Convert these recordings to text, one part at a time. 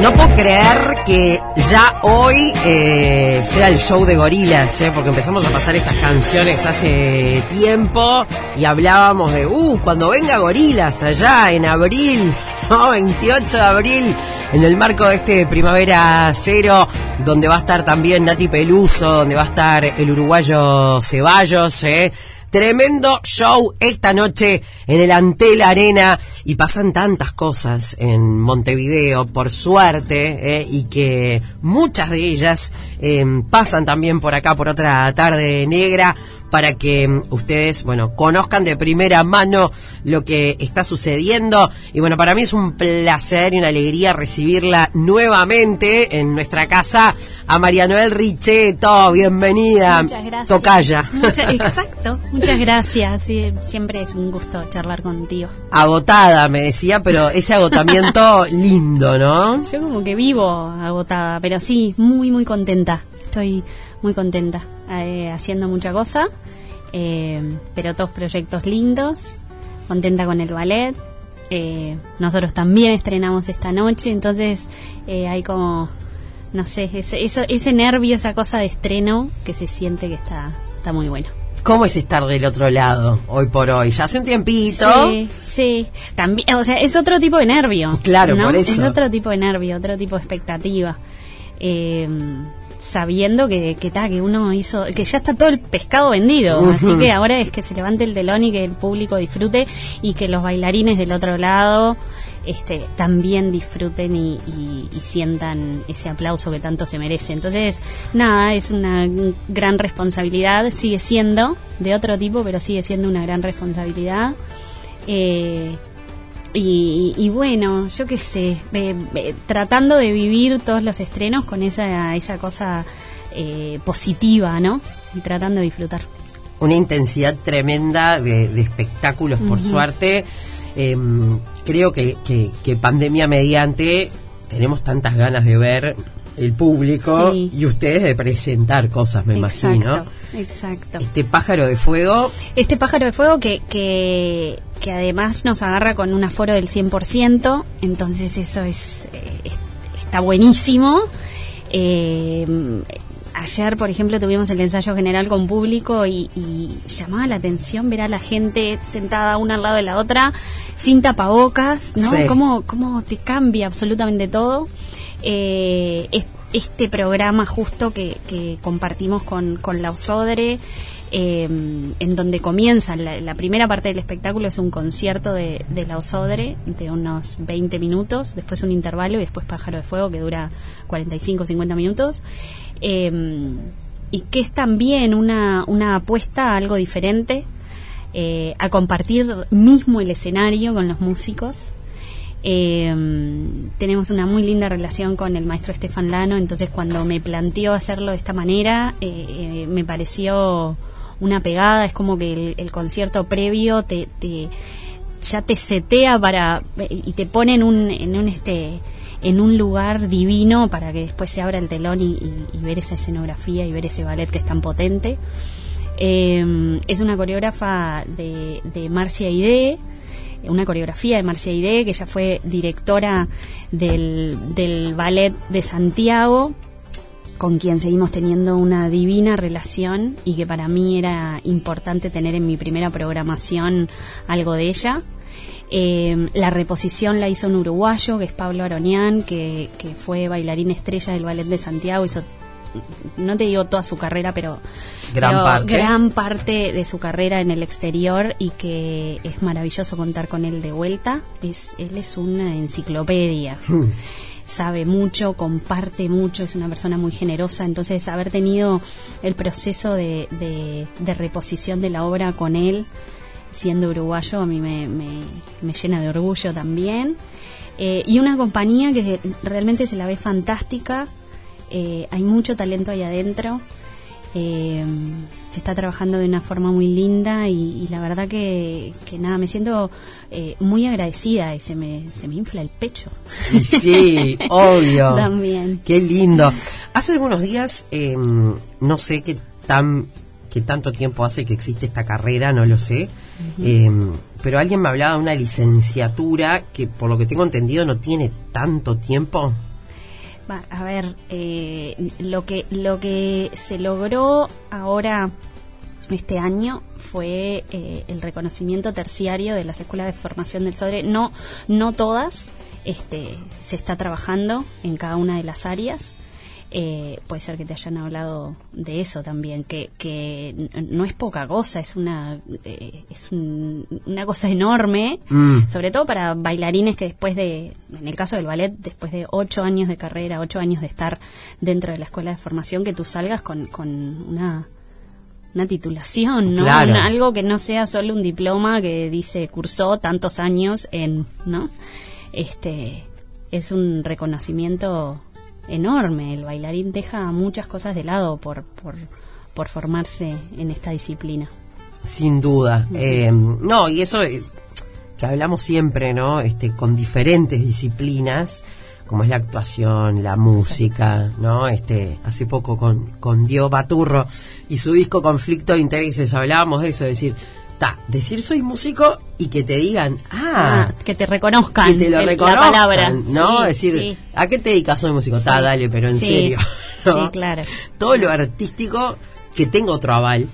No puedo creer que ya hoy eh, sea el show de gorilas, eh, porque empezamos a pasar estas canciones hace tiempo y hablábamos de, uh, cuando venga gorilas allá en abril, ¿no? 28 de abril, en el marco de este Primavera Cero, donde va a estar también Nati Peluso, donde va a estar el uruguayo Ceballos, ¿eh? Tremendo show esta noche en el Antel Arena y pasan tantas cosas en Montevideo, por suerte, eh, y que muchas de ellas eh, pasan también por acá por otra tarde negra para que mm, ustedes, bueno, conozcan de primera mano lo que está sucediendo. Y bueno, para mí es un placer y una alegría recibirla nuevamente en nuestra casa a María Noel Richetto. Bienvenida. Muchas gracias. Tocaya. Mucha- exacto. Muchas gracias. Sí, siempre es un gusto charlar contigo. Agotada, me decía, pero ese agotamiento lindo, ¿no? Yo como que vivo agotada, pero sí, muy, muy contenta. Estoy muy contenta eh, haciendo mucha cosa, eh, pero todos proyectos lindos, contenta con el ballet. eh, nosotros también estrenamos esta noche, entonces hay como, no sé, ese, eso- ese nervio, esa cosa de estreno que se siente que está, está muy bueno. ¿Cómo es estar del otro lado hoy por hoy? Ya hace un tiempito. Sí, sí. También, o sea, es otro tipo de nervio. Claro, ¿no? por eso. Es otro tipo de nervio, otro tipo de expectativa. Eh, sabiendo que, que, ta, que uno hizo, que ya está todo el pescado vendido. Así que ahora es que se levante el telón y que el público disfrute y que los bailarines del otro lado este, también disfruten y, y- y sientan ese aplauso que tanto se merece. Entonces, nada, es una gran responsabilidad, sigue siendo de otro tipo, pero sigue siendo una gran responsabilidad. Eh, y, y bueno, yo qué sé, eh, eh, tratando de vivir todos los estrenos con esa, esa cosa eh, positiva, ¿no? Y tratando de disfrutar. una intensidad tremenda de, de espectáculos, por suerte. Eh, creo que, que, que pandemia mediante tenemos tantas ganas de ver el público Sí. y ustedes de presentar cosas, me imagino. Exacto, exacto. Este pájaro de fuego, Este pájaro de fuego que, que, que además nos agarra con un aforo del 100%, entonces eso es, eh, es- está buenísimo. Eh, ayer, por ejemplo, tuvimos el ensayo general con público y, y llamaba la atención ver a la gente sentada una al lado de la otra, sin tapabocas, ¿no? Sí. Cómo, cómo te cambia absolutamente todo. Eh, es- este programa justo que, que compartimos con, con la Osodre, eh, en donde comienza la, la primera parte del espectáculo es un concierto de, la Osodre de unos 20 minutos, después un intervalo y después Pájaro de Fuego que dura 45 50 minutos. Eh, y que es también una, una apuesta a algo diferente, eh, a compartir mismo el escenario con los músicos. Eh, tenemos una muy linda relación con el maestro Estefan Lano, entonces cuando me planteó hacerlo de esta manera, eh, eh, me pareció una pegada, es como que el, concierto previo te, te- ya te setea para y te pone en un, en un este en un lugar divino para que después se abra el telón y, ver esa escenografía y ver ese ballet que es tan potente. Eh, es una coreógrafa de, de Marcia Ide, una coreografía de Marcia Ide, que ella fue directora del, del ballet de Santiago, con quien seguimos teniendo una divina relación y que para mí era importante tener en mi primera programación algo de ella. Eh, la reposición la hizo un uruguayo, que es Pablo Aronian, que, que fue bailarín estrella del Ballet de Santiago, hizo, no te digo toda su carrera, pero, Gran pero parte. gran parte de su carrera en el exterior y que es maravilloso contar con él de vuelta. Es, él es una enciclopedia sabe mucho, comparte mucho, es una persona muy generosa, entonces haber tenido el proceso de, de- reposición de la obra con él, siendo uruguayo, a mí me llena de orgullo también. Eh, y una compañía que realmente se la ve fantástica, eh, hay mucho talento ahí adentro. Eh, se está trabajando de una forma muy linda y, y la verdad que, que nada, me siento eh, muy agradecida y se me, se me infla el pecho. Sí, obvio. También. Qué lindo. Hace algunos días, eh, no sé qué tan qué tanto tiempo hace que existe esta carrera, no lo sé, Eh, pero alguien me hablaba de una licenciatura que por lo que tengo entendido no tiene tanto tiempo. A ver, eh, lo que lo que se logró ahora este año fue eh, el reconocimiento terciario de las escuelas de formación del SODRE. No, no todas, este, se está trabajando en cada una de las áreas. Eh, puede ser que te hayan hablado de eso también, que, que no es poca cosa, es una eh, es un- una cosa enorme, Mm. sobre todo para bailarines que después de, en el caso del ballet, después de ocho años de carrera, ocho años de estar dentro de la escuela de formación, que tú salgas con, con una una titulación, ¿no? Claro. Un- algo que no sea solo un diploma que dice cursó tantos años en, ¿no? Este es un reconocimiento enorme. El bailarín deja muchas cosas de lado por por, por formarse en esta disciplina. Sin duda. Eh, no, y eso eh, que hablamos siempre, ¿no? Este, con diferentes disciplinas, como es la actuación, la música, ¿no? Este, hace poco con, con Diego Baturro y su disco Conflicto de Intereses hablábamos de eso, de decir, ta, decir soy músico y que te digan, ah, Ah, que te reconozcan que te lo el- reconozcan, la palabra, ¿no? Sí, decir, sí. ¿a qué te dedicas? Soy músico, ta, dale, pero en serio. ¿no? Sí, claro. Todo lo artístico que tenga otro aval.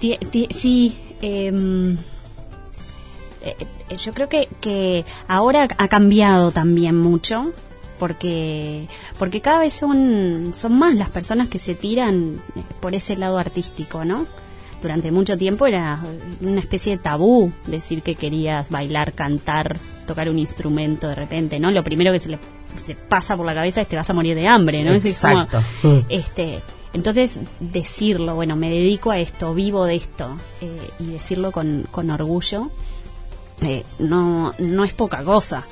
Sí, em, eh, eh, yo creo que, que ahora ha cambiado también mucho porque porque cada vez son son más las personas que se tiran eh, por ese lado artístico, ¿no? Durante mucho tiempo era una especie de tabú decir que querías bailar, cantar, tocar un instrumento de repente, ¿no? Lo primero que se le se pasa por la cabeza es te vas a morir de hambre, ¿no? Es como, Exacto. este, entonces decirlo, bueno, me dedico a esto, vivo de esto, eh, y decirlo con, con orgullo, eh, no, no es poca cosa.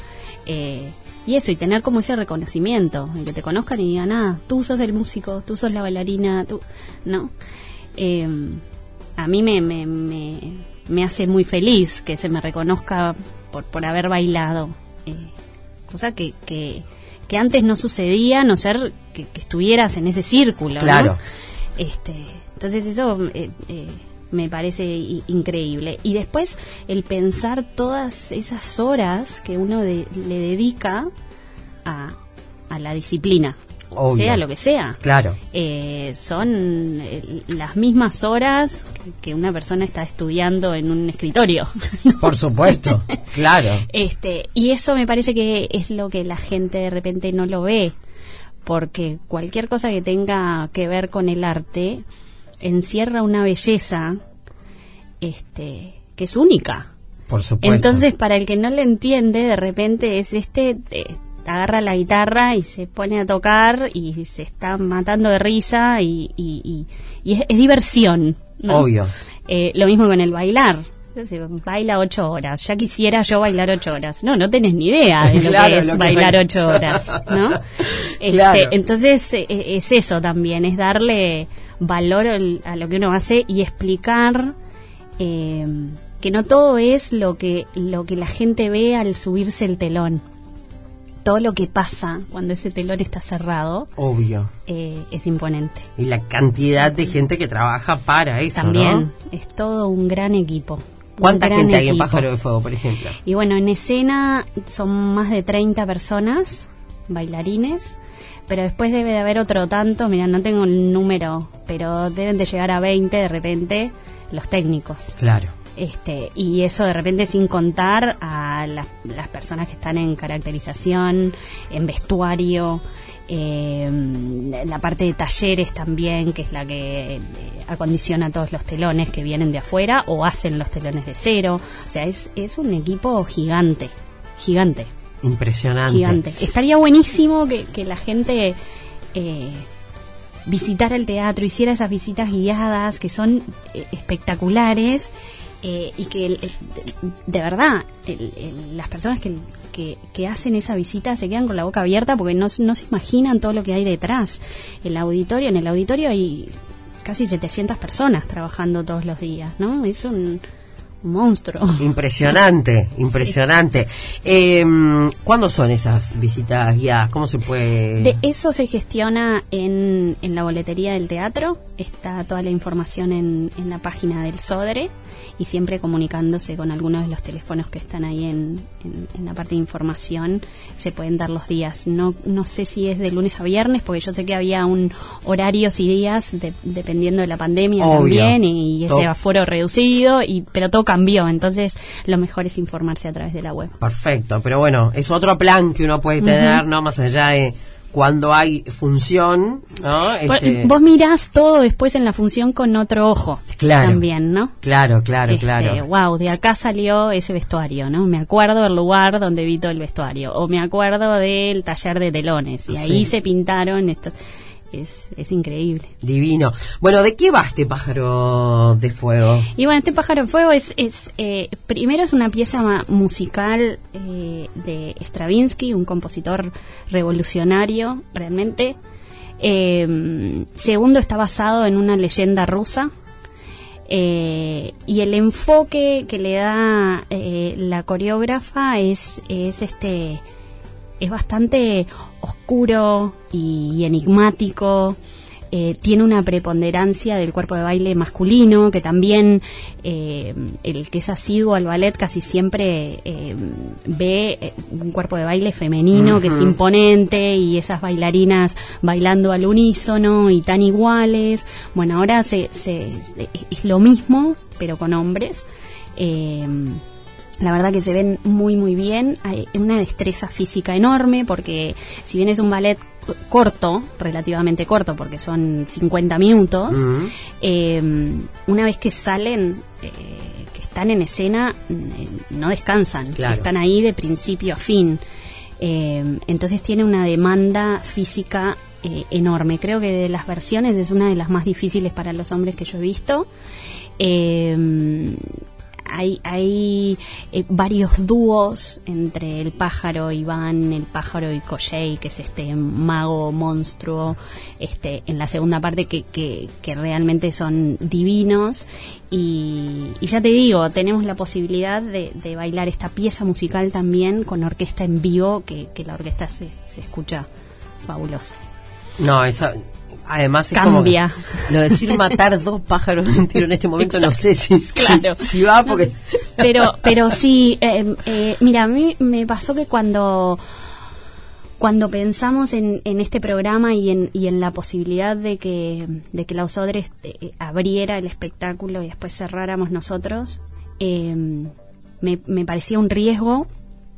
Eh, y eso, y tener como ese reconocimiento, en que te conozcan y digan, ah, tú sos el músico, tú sos la bailarina, tú, ¿no? Eh, a mí me, me, me, me hace muy feliz que se me reconozca por, por haber bailado. Eh, cosa que, que, que antes no sucedía, a no ser que, que estuvieras en ese círculo. ¿no? Claro. Este, entonces eso eh, eh, me parece increíble. Y después el pensar todas esas horas que uno de- le dedica a, a la disciplina, Obvio. sea lo que sea. Claro. Eh, son eh, las mismas horas que una persona está estudiando en un escritorio. Por supuesto, claro. Este, y eso me parece que es lo que la gente de repente no lo ve, porque cualquier cosa que tenga que ver con el arte encierra una belleza este, que es única. Por supuesto. Entonces, para el que no le entiende, de repente es este, eh, agarra la guitarra y se pone a tocar y se está matando de risa y, y, y- y es, es diversión. ¿no? Obvio. Eh, lo mismo con el bailar. Entonces, baila ocho horas. Ya quisiera yo bailar ocho horas. No, no tenés ni idea de lo Claro, que es lo que bailar baila. ocho horas, ¿no? Este, Claro. Entonces, eh, es eso también, es darle valor al- a lo que uno hace y explicar eh, que no todo es lo que, lo que la gente ve al subirse el telón. Todo lo que pasa cuando ese telón está cerrado Obvio. eh, es imponente. Y la cantidad de gente que trabaja para eso, También ¿no? es todo un gran equipo. ¿Cuánta gran gente hay en. Pájaro de Fuego, por ejemplo? Y bueno, en escena son más de 30 personas, bailarines, pero después debe de haber otro tanto, mira, no tengo el número, pero deben de llegar a 20 de repente los técnicos. Claro. Este, y eso de repente sin contar a las, las personas que están en caracterización, en vestuario, eh, la parte de talleres también, que es la que eh, acondiciona todos los telones que vienen de afuera o hacen los telones de cero. O sea, es, es un equipo gigante, gigante, Impresionante. gigante. Estaría buenísimo que, que la gente... eh, visitara el teatro, hiciera esas visitas guiadas que son eh, espectaculares eh, y que el- el- de verdad el- las personas que, que, que hacen esa visita se quedan con la boca abierta porque no, no se imaginan todo lo que hay detrás. El auditorio, en el auditorio hay casi 700 personas trabajando todos los días, ¿no? Es un, un monstruo. Impresionante, impresionante. Eh, ¿Cuándo son esas visitas guiadas? ¿Cómo se puede...? De eso se gestiona en, en la boletería del teatro. Está toda la información en, en la página del SODRE. Y siempre comunicándose con algunos de los teléfonos que están ahí en, en, la parte de información, se pueden dar los días. No, no sé si es de lunes a viernes, porque yo sé que había un horarios y días dependiendo de la pandemia también y, ese aforo reducido, y pero todo cambió, entonces lo mejor es informarse a través de la web. Perfecto, pero bueno, es otro plan que uno puede tener, ¿no? Más allá de cuando hay función, ¿no? Este... Vos mirás todo después en la función con otro ojo. Claro. También, ¿no? Claro, claro, este, claro. Wow, de acá salió ese vestuario, ¿no? Me acuerdo del lugar donde vi todo el vestuario. O me acuerdo del taller de telones. Y ahí se pintaron estos es, es increíble. Divino. Bueno, ¿de qué va este pájaro de fuego? Y bueno, este pájaro de fuego es, es eh, primero es una pieza musical eh, de Stravinsky, un compositor revolucionario realmente. Eh, segundo, está basado en una leyenda rusa. y el enfoque que le da la coreógrafa es, es este es bastante oscuro y enigmático. Eh, tiene una preponderancia del cuerpo de baile masculino, que también eh, el que es asiduo al ballet casi siempre eh, ve un cuerpo de baile femenino que es imponente y esas bailarinas bailando al unísono y tan iguales. Bueno, ahora se, se es lo mismo, pero con hombres. La verdad que se ven muy muy bien, hay una destreza física enorme porque si bien es un ballet corto, relativamente corto porque son 50 minutos, em, una vez que salen, eh, que están en escena, eh, no descansan, están ahí de principio a fin. Em, entonces tiene una demanda física eh, enorme. Creo que de las versiones es una de las más difíciles para los hombres que yo he visto. Eh, hay, hay eh, varios dúos entre el pájaro Iván, el pájaro y Koshei, que es este mago monstruo, este, en la segunda parte que, que, realmente son divinos. Y, ya te digo, tenemos la posibilidad de, bailar esta pieza musical también con orquesta en vivo, que, que la orquesta se, se escucha fabuloso. No, esa, Además es Cambia. lo decir matar dos pájaros de un tiro en este momento no sé si, claro. si, va porque pero pero sí eh, eh, mira a mí me pasó que cuando cuando pensamos en, en este programa y en, y en la posibilidad de que de que la Osodres eh, abriera el espectáculo y después cerráramos nosotros me, me parecía un riesgo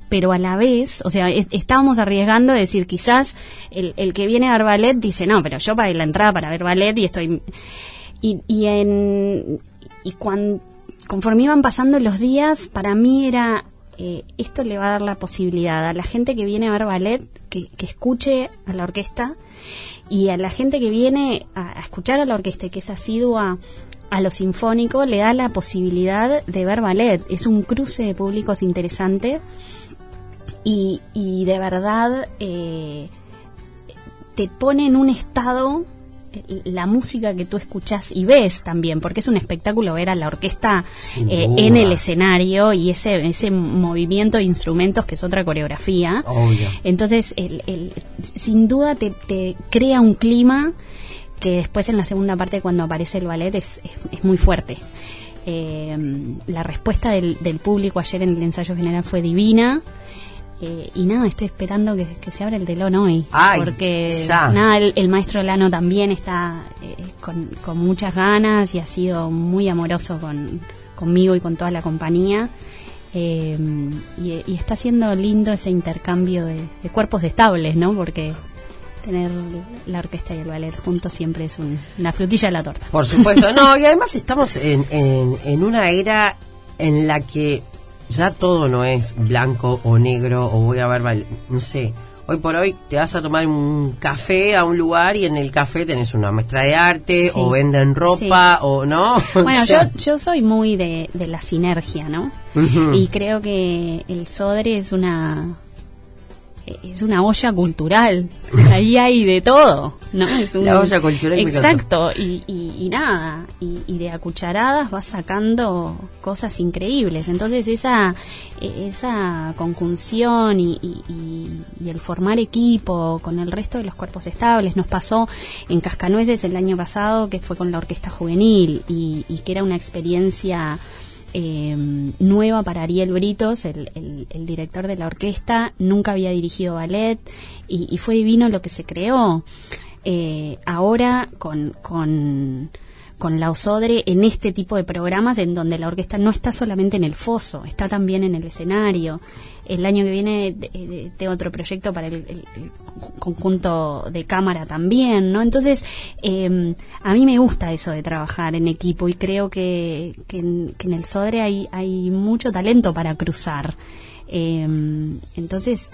pero a la vez, o sea, estábamos arriesgando de decir, quizás el, que viene a ver ballet dice, no, pero yo pagué la entrada para ver ballet y estoy... Y, y, en, y cuando, conforme iban pasando los días, para mí era, eh, esto le va a dar la posibilidad a la gente que viene a ver ballet que, que escuche a la orquesta y a la gente que viene a, a escuchar a la orquesta y que es asidua a lo sinfónico le da la posibilidad de ver ballet. Es un cruce de públicos interesante y, y de verdad eh, te pone en un estado eh, la música que tú escuchas y ves también, porque es un espectáculo ver a la orquesta eh, en el escenario y ese, ese movimiento de instrumentos que es otra coreografía. Entonces, el, el, sin duda te, te, crea un clima que después en la segunda parte cuando aparece el ballet es, es, muy fuerte. la respuesta del, del, público ayer en el ensayo general fue divina. Eh, y nada, estoy esperando que, se abra el telón hoy. porque nada, el, maestro Lano también está eh, con, muchas ganas y ha sido muy amoroso con, conmigo y con toda la compañía. Eh, y, está siendo lindo ese intercambio de, cuerpos estables, ¿no? Porque tener la orquesta y el ballet juntos siempre es una frutilla de la torta. Por supuesto, no, y además estamos en, en, en una era en la que ya todo no es blanco o negro o voy a ver, no sé, hoy por hoy te vas a tomar un café a un lugar y en el café tenés una muestra de arte o venden ropa o no. Bueno, yo, yo soy muy de, de la sinergia, ¿no? Y creo que el Sodre es una es una olla cultural. Ahí hay de todo, ¿no? Es la olla cultural. Exacto, y, y, nada, y, de a cucharadas vas sacando cosas increíbles. Entonces esa, esa conjunción y, el formar equipo con el resto de los cuerpos estables nos pasó en Cascanueces el año pasado, que fue con la orquesta juvenil y, que era una experiencia eh, nueva para Ariel Britos, el, director de la orquesta, nunca había dirigido ballet y, y fue divino lo que se creó. Eh, ahora con, con con la Osodre en este tipo de programas en donde la orquesta no está solamente en el foso, está también en el escenario. El año que viene tengo otro proyecto para el, conjunto de cámara también, ¿no? Entonces, eh, a mí me gusta eso de trabajar en equipo y creo que, que, en, que en el Sodre hay, hay mucho talento para cruzar. Eh, entonces,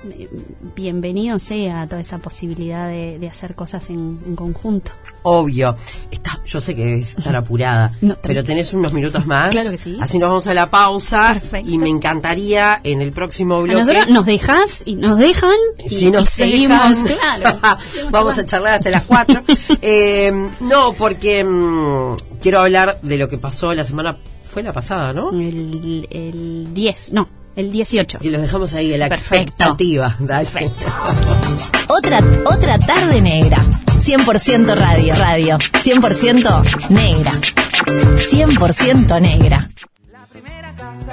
bienvenido sea toda esa posibilidad de, hacer cosas en, conjunto. Obvio. Está, yo sé que debes estar apurada, pero tenés unos minutos más. Claro que sí. Así nos vamos a la pausa. Y me encantaría en el próximo bloque. nos dejas y nos dejan. Y, si nos seguimos, claro. vamos a charlar hasta las 4. eh, no, porque mm, quiero hablar de lo que pasó la semana. Fue la pasada, ¿no? El, el 10, no el 18. Y los dejamos ahí en la expectativa. Perfecto. otra, otra tarde negra. 100% radio, radio. 100% negra. 100% negra. La primera casa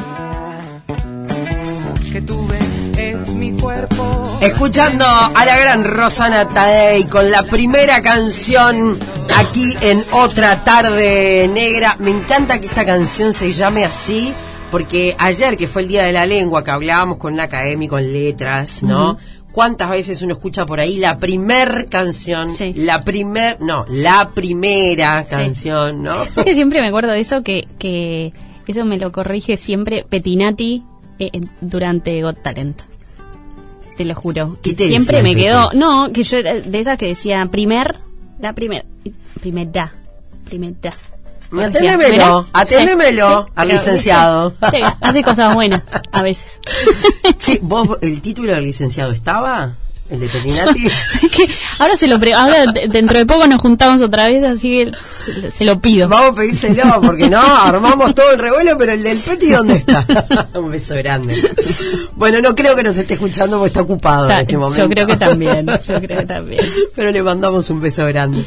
que tuve es mi cuerpo. Escuchando a la gran Rosana Tadei con la primera canción aquí en Otra Tarde Negra. Me encanta que esta canción se llame así porque ayer, que fue el Día de la Lengua, que hablábamos con un académico en letras, ¿no? ¿Cuántas veces uno escucha por ahí la primer canción? La primer, no, la primera canción, ¿no? Es que siempre me acuerdo de eso, que, que eso me lo corrige siempre Petinati eh, eh, durante Got Talent. Te lo juro. ¿Qué te siempre me quedó, no, que yo era de esas que decía primer, la primer, primera, primera. Atendémelo, atendémelo al licenciado. hace cosas buenas a veces. Sí, ¿vos el título del licenciado estaba? ¿El de Petinati? ahora se lo ahora dentro de poco nos juntamos otra vez, así que se, lo pido. Vamos a pedírselo, porque no, armamos todo el revuelo, pero el del Peti, ¿dónde está? Un beso grande. Bueno, no creo que nos esté escuchando porque está ocupado en este momento. Yo creo que también, yo creo que también. Pero le mandamos un beso grande.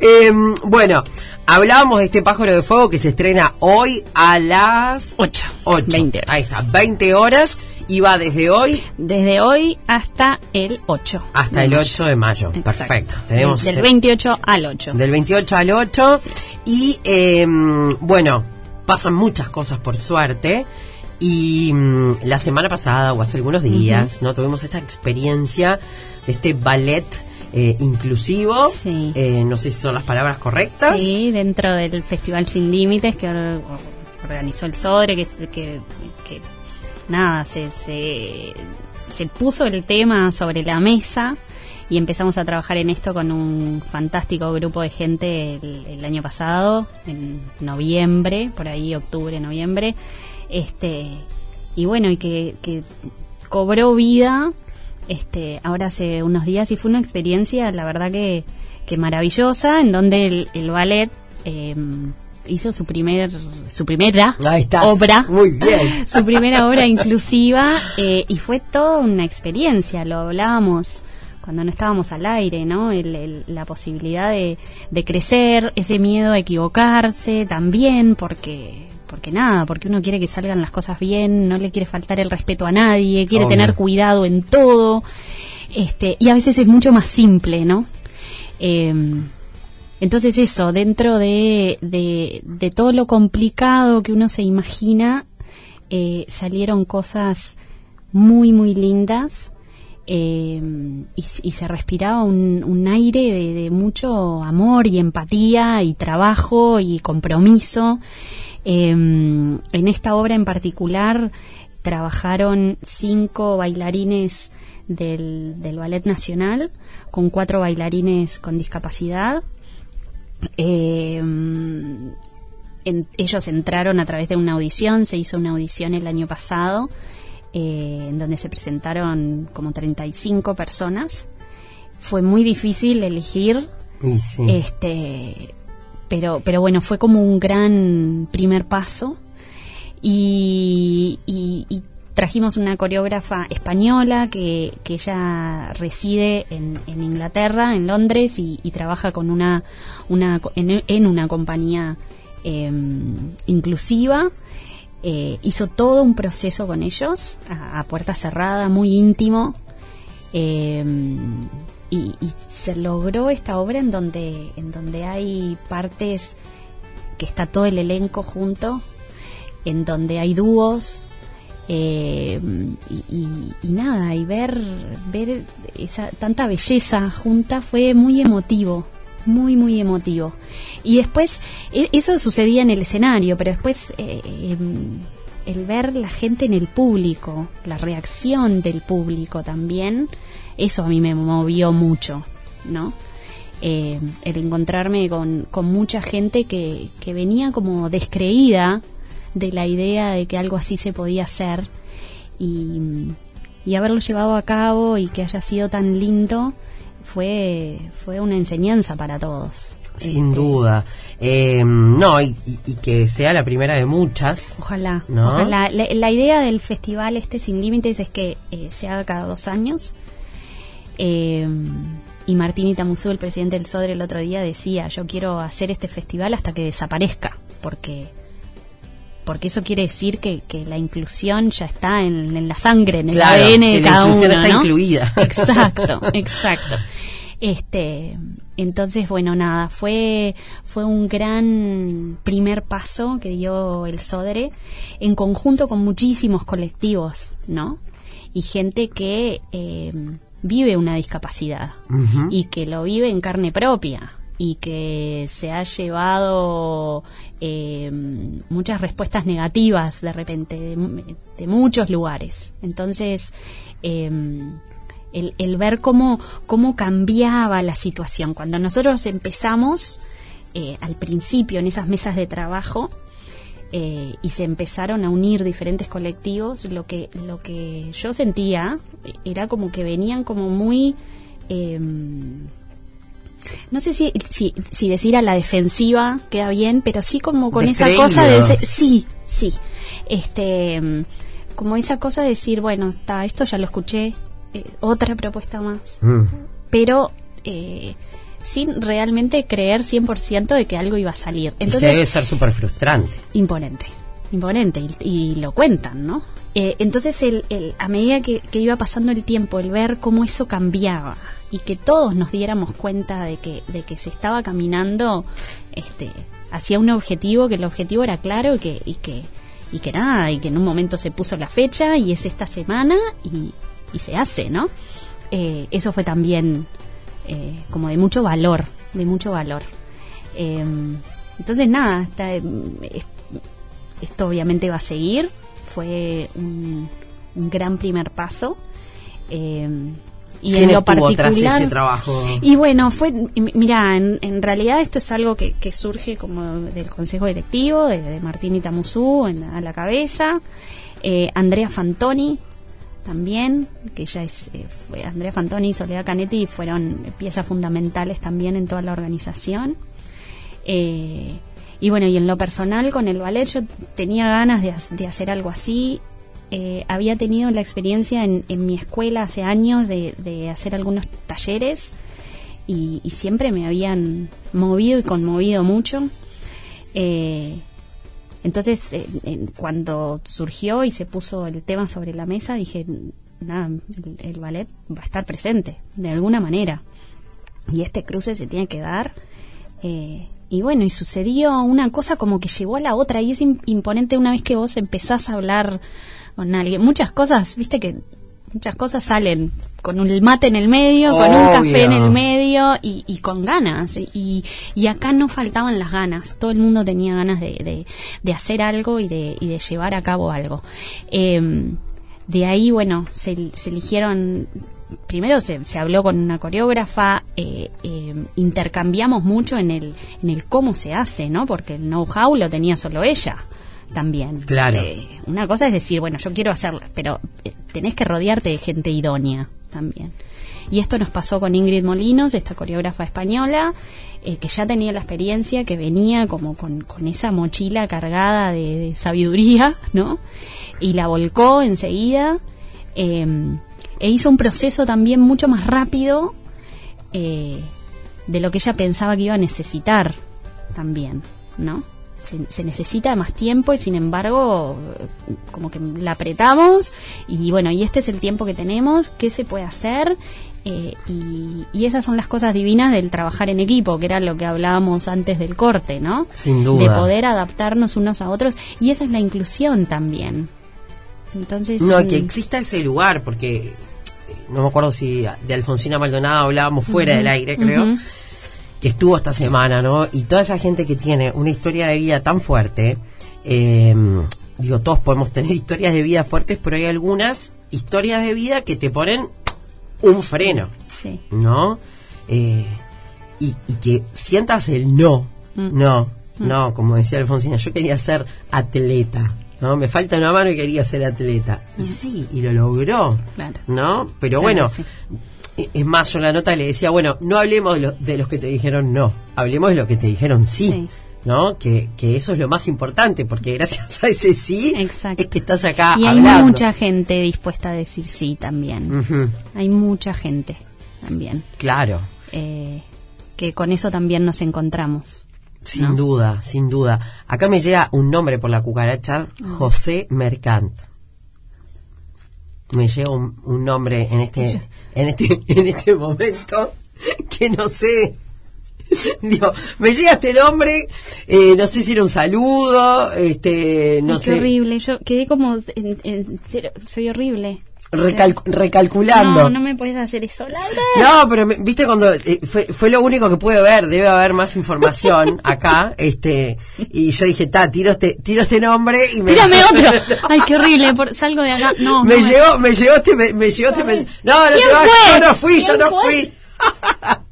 Eh, bueno, Hablábamos de este pájaro de fuego que se estrena hoy a las 8. 8. 20 horas. Ahí está, 20 horas y va desde hoy. Desde hoy hasta el 8. Hasta el 8 de mayo. Perfecto. Tenemos del 28 al 8. Del 28 al 8. Y em, bueno, pasan muchas cosas por suerte. Y mm, la semana pasada o hace algunos días, ¿no? Tuvimos esta experiencia de este ballet eh, inclusivo. Eh, no sé si son las palabras correctas. Sí, dentro del Festival Sin Límites que organizó el SODRE, que, que, nada, se, se, puso el tema sobre la mesa y empezamos a trabajar en esto con un fantástico grupo de gente el, año pasado, en noviembre, por ahí octubre, noviembre, este y bueno, y que, que cobró vida este, ahora hace unos días y fue una experiencia, la verdad que, que maravillosa, en donde el, ballet em, hizo su primer su primera obra. Muy bien. Su primera obra inclusiva eh, y fue toda una experiencia lo hablábamos cuando no estábamos al aire no la posibilidad de, de crecer ese miedo a equivocarse también porque porque nada, porque uno quiere que salgan las cosas bien, no le quiere faltar el respeto a nadie, quiere tener cuidado en todo, este, y a veces es mucho más simple, ¿no? Em, entonces eso, dentro de, de, todo lo complicado que uno se imagina, eh, salieron cosas muy, muy lindas. Em, y, se respiraba un, aire de, de, mucho amor y empatía y trabajo y compromiso Em, en esta obra en particular trabajaron cinco bailarines del, Ballet Nacional con cuatro bailarines con discapacidad. Em, ellos entraron a través de una audición, se hizo una audición el año pasado, eh, en donde se presentaron como 35 personas. Fue muy difícil elegir. Este, pero, pero bueno, fue como un gran primer paso y, trajimos una coreógrafa española que, que ella reside en, en Inglaterra, en Londres, y, trabaja con una, una en, una compañía em, inclusiva. eh, hizo todo un proceso con ellos, a, puerta cerrada, muy íntimo, em, y, se logró esta obra en donde, en donde hay partes que está todo el elenco junto, en donde hay dúos, eh, y, nada, y ver, ver esa tanta belleza junta fue muy emotivo, muy, muy emotivo. Y después, e, eso sucedía en el escenario, pero después eh, em, el ver la gente en el público, la reacción del público también, eso a mí me movió mucho, ¿no? Eh, el encontrarme con, con mucha gente que, que venía como descreída de la idea de que algo así se podía hacer y, y haberlo llevado a cabo y que haya sido tan lindo fue, fue una enseñanza para todos. Sin este, duda. Eh, no, y, que sea la primera de muchas. Ojalá. ojalá. La, idea del festival este Sin Límites es que eh, se haga cada dos años. Eh, y Martín Itamuzú, el presidente del SODRE, el otro día decía, yo quiero hacer este festival hasta que desaparezca, porque porque eso quiere decir que, que la inclusión ya está en, la sangre, en el ADN de cada la inclusión está incluida. Exacto, exacto. Este, entonces, bueno, nada, fue, fue un gran primer paso que dio el SODRE en conjunto con muchísimos colectivos, ¿no? Y gente que eh, vive una discapacidad y que lo vive en carne propia y que se ha llevado eh, muchas respuestas negativas de repente de, muchos lugares. Entonces, eh, el, ver cómo, cómo cambiaba la situación. Cuando nosotros empezamos, eh, al principio en esas mesas de trabajo, y se empezaron a unir diferentes colectivos, lo que, lo que yo sentía era como que venían como muy no sé si, si, decir a la defensiva queda bien, pero sí como con esa cosa de sí, sí, este, como esa cosa de decir, bueno, está, esto ya lo escuché, eh, otra propuesta más, mm. pero eh, sin realmente creer 100% de que algo iba a salir. Entonces, debe ser súper frustrante. Imponente, imponente, y, lo cuentan, ¿no? Eh, entonces, el, a medida que, iba pasando el tiempo, el ver cómo eso cambiaba, y que todos nos diéramos cuenta de que, de que se estaba caminando este, hacia un objetivo, que el objetivo era claro y que, y que, y que nada, y que en un momento se puso la fecha y es esta semana y, y se hace, ¿no? Eh, eso fue también eh, como de mucho valor, de mucho valor. Entonces, nada, está, esto obviamente va a seguir, fue un, un gran primer paso. Eh, y en lo particular ese trabajo y bueno fue mira en, realidad esto es algo que, surge como del consejo directivo de, Martín Itamuzú en, a la cabeza eh, Andrea Fantoni también que ya es eh, fue Andrea Fantoni y Soledad Canetti fueron piezas fundamentales también en toda la organización eh, y bueno y en lo personal con el ballet yo tenía ganas de, de hacer algo así eh, había tenido la experiencia en, mi escuela hace años de, hacer algunos talleres y, siempre me habían movido y conmovido mucho. Eh, entonces, eh, cuando surgió y se puso el tema sobre la mesa, dije, nada, el, ballet va a estar presente, de alguna manera. Y este cruce se tiene que dar. Y bueno, y sucedió una cosa como que llevó a la otra, y es imponente una vez que vos empezás a hablar con alguien. Muchas cosas, viste que muchas cosas salen con un mate en el medio, con un café en el medio y, con ganas. Y, y, acá no faltaban las ganas. Todo el mundo tenía ganas de, de, hacer algo y de, y de llevar a cabo algo. Em, de ahí, bueno, se, se eligieron primero se, se, habló con una coreógrafa, eh, em, intercambiamos mucho en el, en el cómo se hace, ¿no? Porque el know-how lo tenía solo ella también. Claro. Eh, una cosa es decir, bueno, yo quiero hacerlo, pero eh, tenés que rodearte de gente idónea también. Y esto nos pasó con Ingrid Molinos, esta coreógrafa española, eh, que ya tenía la experiencia, que venía como con, esa mochila cargada de, sabiduría, ¿no? Y la volcó enseguida. Em, e hizo un proceso también mucho más rápido de lo que ella pensaba que iba a necesitar también, ¿no? se, se necesita más tiempo y sin embargo eh, como que la apretamos y bueno, y este es el tiempo que tenemos, ¿qué se puede hacer? Eh, y, y esas son las cosas divinas del trabajar en equipo, que era lo que hablábamos antes del corte, ¿no? Sin De duda. poder adaptarnos unos a otros y esa es la inclusión también. Entonces, No, mm, que exista ese lugar, porque eh, no me acuerdo si de Alfonsina Maldonado hablábamos fuera del aire, creo, que estuvo esta semana, ¿no? Y toda esa gente que tiene una historia de vida tan fuerte, eh, digo, todos podemos tener historias de vida fuertes, pero hay algunas historias de vida que te ponen un freno, sí. ¿no? Eh, y, y que sientas el no, Mm. no, no, como decía Alfonsina, yo quería ser atleta, ¿no? Me falta una mano y quería ser atleta. Y sí, y lo logró. Claro. ¿no? Pero Claro bueno, sí. e- es más, yo en la nota le decía, bueno, no hablemos de, lo- de los que te dijeron no, hablemos de los que te dijeron sí. Sí. ¿No? Que, que eso es lo más importante, porque gracias a ese sí Exacto. es que estás acá Y hay hablando. mucha gente dispuesta a decir sí también. Hay mucha gente también. Claro. eh, que con eso también nos encontramos. Sin ¿no? duda, sin duda. Acá me llega un nombre por la cucaracha, José Mercant. Me llega un, un nombre en este, en este, en este momento que no sé. Digo, me llega este nombre, eh, no sé si era un saludo, este, no Ay, sé, Qué horrible. Yo quedé como. en- soy horrible. Recal- recalculando. No, no me puedes hacer eso, Laura. No, pero me- viste cuando eh, fue, fue lo único que pude ver, debe haber más información acá, este, y yo dije, ta, tiro este, tiro este nombre y me Tírame otro. Ay, qué horrible. por- salgo de acá. No, me no, llegó, me llegó este, me, me llegó este No, no te ¿Quién vayas, fue? yo no fui, yo ¿Quién no fue? fui.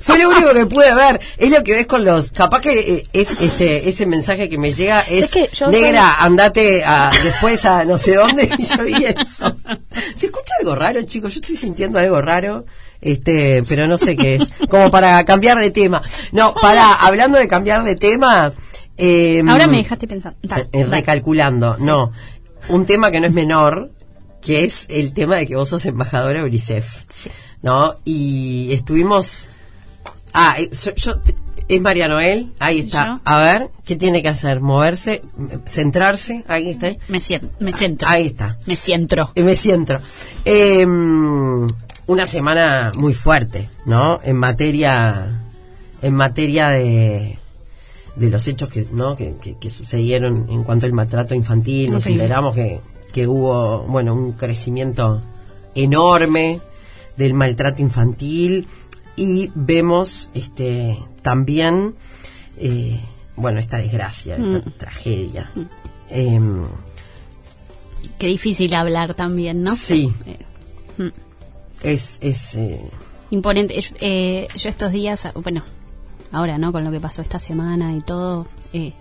Fue lo único que pude ver. Es lo que ves con los. Capaz que eh, es este ese mensaje que me llega es, Es que yo negra, andate a, después a no sé dónde y yo vi eso. ¿Se escucha algo raro, chicos? Yo estoy sintiendo algo raro. Este, pero no sé qué es. Como para cambiar de tema. No, para, hablando de cambiar de tema. eh, Ahora me dejaste pensar. Da, eh, dale. recalculando, no. Un tema que no es menor, que es el tema de que vos sos embajadora de UNICEF. Sí. ¿No? Y estuvimos. Ah, yo. yo- es María Noel, ahí está. yo. A ver, ¿qué tiene que hacer? ¿Moverse? ¿Centrarse? Ahí está. Me siento. Me centro. Ahí está. Me siento. Eh, Me siento. Eh, una semana muy fuerte, ¿no? En materia, en materia de, de los hechos que, ¿no? que, que- que sucedieron en cuanto al maltrato infantil. Nos enteramos que, que hubo, bueno, un crecimiento enorme del maltrato infantil y vemos, este, también, eh, bueno, esta desgracia, esta tragedia. Em, Qué difícil hablar también, ¿no? Sí. Eh, es, es eh, imponente. Eh, yo estos días, bueno, ahora, ¿no? Con lo que pasó esta semana y todo, eh,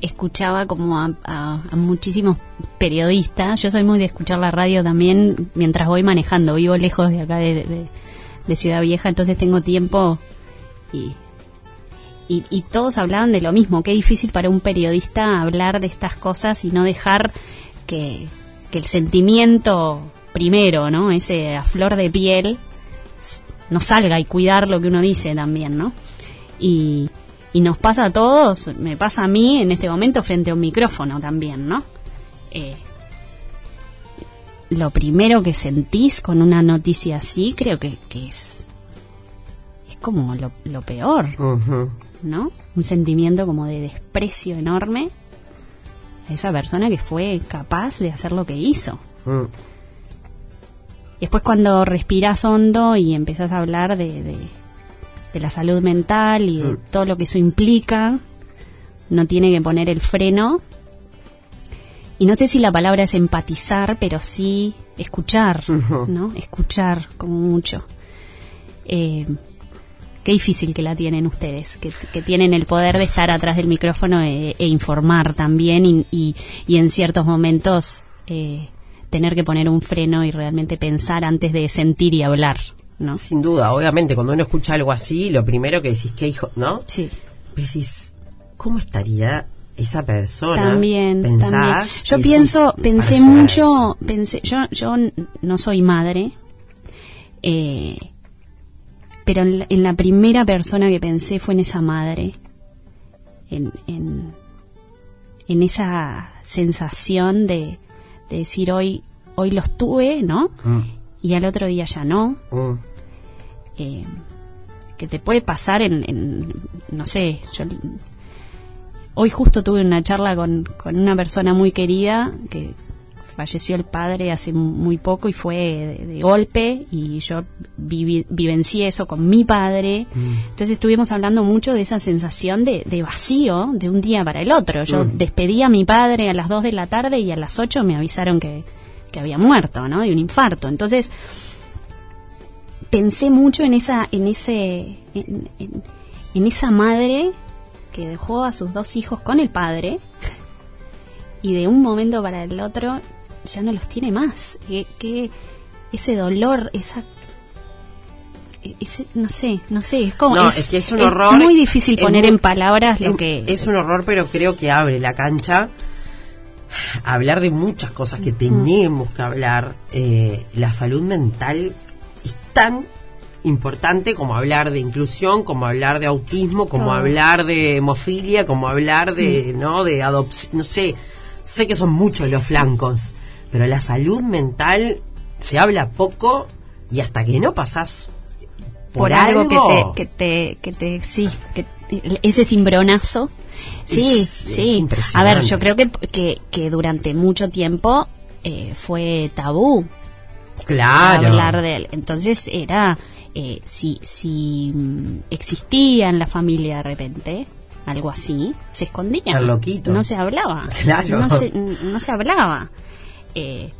escuchaba como a, a- a muchísimos periodistas. Yo soy muy de escuchar la radio también mientras voy manejando. Vivo lejos de acá de, de- de Ciudad Vieja, entonces tengo tiempo y, y, todos hablaban de lo mismo. Qué difícil para un periodista hablar de estas cosas y no dejar que, que el sentimiento primero, ¿no? Ese a flor de piel no salga y cuidar lo que uno dice también, ¿no? Y, y nos pasa a todos, me pasa a mí en este momento frente a un micrófono también, ¿no? Eh, lo primero que sentís con una noticia así creo que, que es es como lo, lo peor. ¿no? Un sentimiento como de desprecio enorme a esa persona que fue capaz de hacer lo que hizo. Mm. Después cuando respiras hondo y empezás a hablar de, de, de la salud mental y de Mm. todo lo que eso implica, no tiene que poner el freno. Y no sé si la palabra es empatizar, pero sí escuchar. ¿no? Escuchar como mucho. Eh, qué difícil que la tienen ustedes, que, que tienen el poder de estar atrás del micrófono e, e informar también y, y- y en ciertos momentos eh, tener que poner un freno y realmente pensar antes de sentir y hablar, ¿no? Sin duda, obviamente, cuando uno escucha algo así, lo primero que decís, ¿qué hijo? ¿No? Sí. Decís, ¿cómo estaría esa persona? También, Pensás, también. Yo pienso, pensé mucho, pensé, yo, yo no soy madre, eh, pero en la, en la primera persona que pensé fue en esa madre en, en, en esa sensación de, de decir hoy, hoy los tuve, ¿no? Mm, Y al otro día ya no. mm. eh, que te puede pasar en, en- no sé, yo hoy justo tuve una charla con, con una persona muy querida que falleció el padre hace muy poco y fue de, de golpe y yo vivi- vivencié eso con mi padre. Entonces estuvimos hablando mucho de esa sensación de, de vacío de un día para el otro. Yo despedí a mi padre a las 2 de la tarde y a las 8 me avisaron que, que había muerto, ¿no? De un infarto. Entonces pensé mucho en esa en ese en, en- en esa madre que dejó a sus dos hijos con el padre y de un momento para el otro ya no los tiene más que, que ese dolor esa e- ese no sé no sé es como No, es que es un horror. muy difícil Es poner muy- en palabras lo es- que Es un horror, pero creo que abre la cancha a hablar de muchas cosas que tenemos que hablar. Eh, la salud mental es tan importante como hablar de inclusión, como hablar de autismo, como Todo. hablar de hemofilia, como hablar de, ¿no? De adopción, no sé. Sé que son muchos los flancos, pero la salud mental se habla poco y hasta que no pasás por, por algo, que te que te que te sí que te- ese cimbronazo sí Es- es sí a ver yo creo que que, que durante mucho tiempo eh, fue tabú Claro. hablar de él entonces era eh, si si mm, existía en la familia de repente algo así se escondía no se hablaba Claro. no se, no se hablaba eh,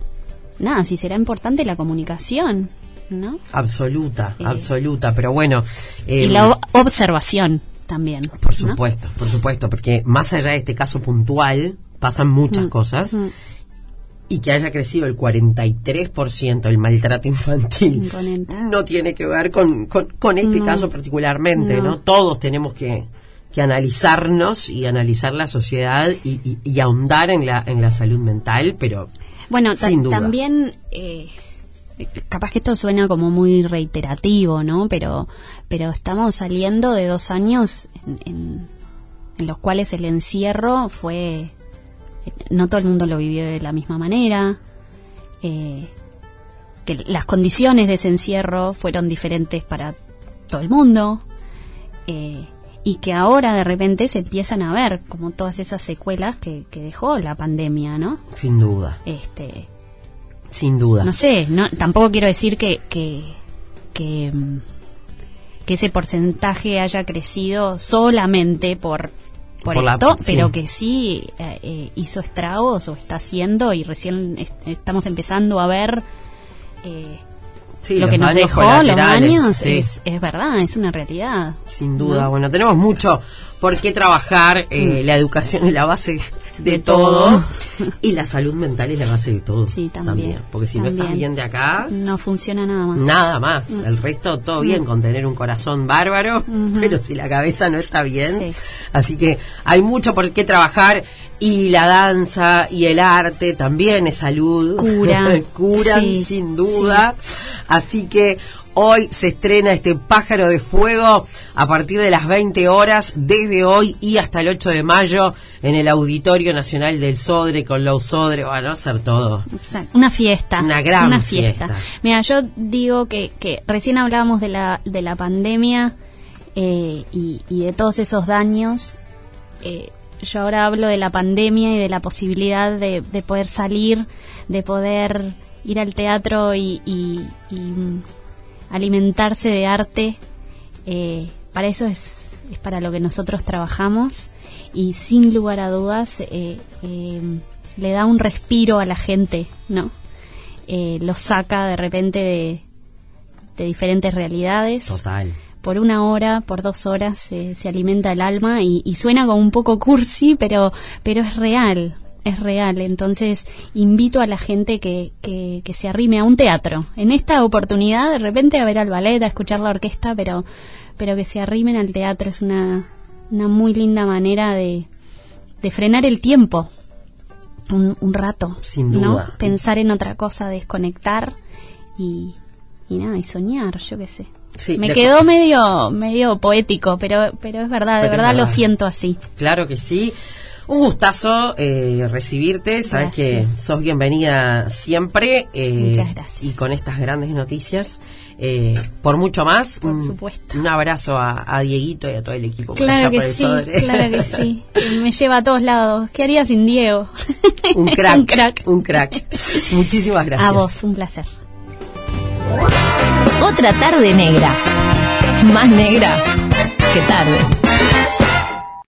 nada si será importante la comunicación no Absoluta, Eh. absoluta, pero bueno. y la o- observación también. Por ¿no? supuesto, por supuesto, porque más allá de este caso puntual, pasan muchas Mm, cosas. mm. Y que haya crecido el 43% el maltrato infantil Imponente. no tiene que ver con, con, con este No. caso particularmente, ¿no? No. Todos tenemos que, que analizarnos y analizar la sociedad y, y- y ahondar en la, en la salud mental, pero Bueno, Sin duda. también, eh, capaz que esto suena como muy reiterativo, ¿no? Pero, pero estamos saliendo de dos años en, en- en los cuales el encierro fue, no todo el mundo lo vivió de la misma manera. eh, que las condiciones de ese encierro fueron diferentes para todo el mundo. eh, y que ahora de repente se empiezan a ver como todas esas secuelas que, que dejó la pandemia, ¿no? sin duda, Este, sin duda. no sé, no, tampoco quiero decir que, que, que, mm, que ese porcentaje haya crecido solamente por, por, Por la- esto, sí. pero que sí eh, eh, hizo estragos o está haciendo y recién est- estamos empezando a ver eh, Sí, lo que nos daños dejó los colaterales, años sí. es, es verdad, es una realidad. Sin duda, bueno, tenemos mucho por qué trabajar. eh, La educación es la base de, De todo, todo. y la salud mental es la base de todo. Sí, también. Porque si no estás bien de acá, No funciona nada más. nada más. El resto todo bien con tener un corazón bárbaro, pero si la cabeza no está bien. Sí. Así que hay mucho por qué trabajar. Y la danza y el arte también es salud. Cura. Curan, Sí, sin duda. Así que hoy se estrena este pájaro de fuego a partir de las 20 horas, desde hoy y hasta el 8 de mayo, en el Auditorio Nacional del Sodre, con Low Sodre. Van a hacer todo. Exacto. Una fiesta. Una gran fiesta. fiesta. Mira, yo digo que, que recién hablábamos de la, de la pandemia eh, y, y de todos esos daños. Eh, yo ahora hablo de la pandemia y de la posibilidad de, de poder salir, de poder ir al teatro y, y- y, alimentarse de arte. Eh, para eso es, es para lo que nosotros trabajamos y sin lugar a dudas eh, eh, le da un respiro a la gente, ¿no? Lo saca de repente de, de diferentes realidades Total. por una hora, por dos horas se- se alimenta el alma y, y suena como un poco cursi, pero, pero es real, es real. Entonces invito a la gente que, que, que se arrime a un teatro. En esta oportunidad, de repente a ver al ballet, a escuchar la orquesta, pero, pero que se arrimen al teatro es una, una muy linda manera de, de frenar el tiempo. Un, un rato, Sin ¿no? duda. Pensar en otra cosa, desconectar y, y nada, y soñar, yo qué sé. Sí, Me quedó medio medio poético, pero pero es verdad, de Pero verdad lo siento así. Claro que sí. Un gustazo eh, recibirte. Sabes que sos bienvenida siempre. eh, Muchas gracias. Y con estas grandes noticias, eh, por mucho más. Por un, supuesto. Un abrazo a, a Dieguito y a todo el equipo. Claro por que el sí, Sodre. claro que sí. Me lleva a todos lados. ¿Qué haría sin Diego? un crack. un crack. Un crack. Muchísimas gracias. A vos, un placer. Otra tarde negra. Más negra que tarde.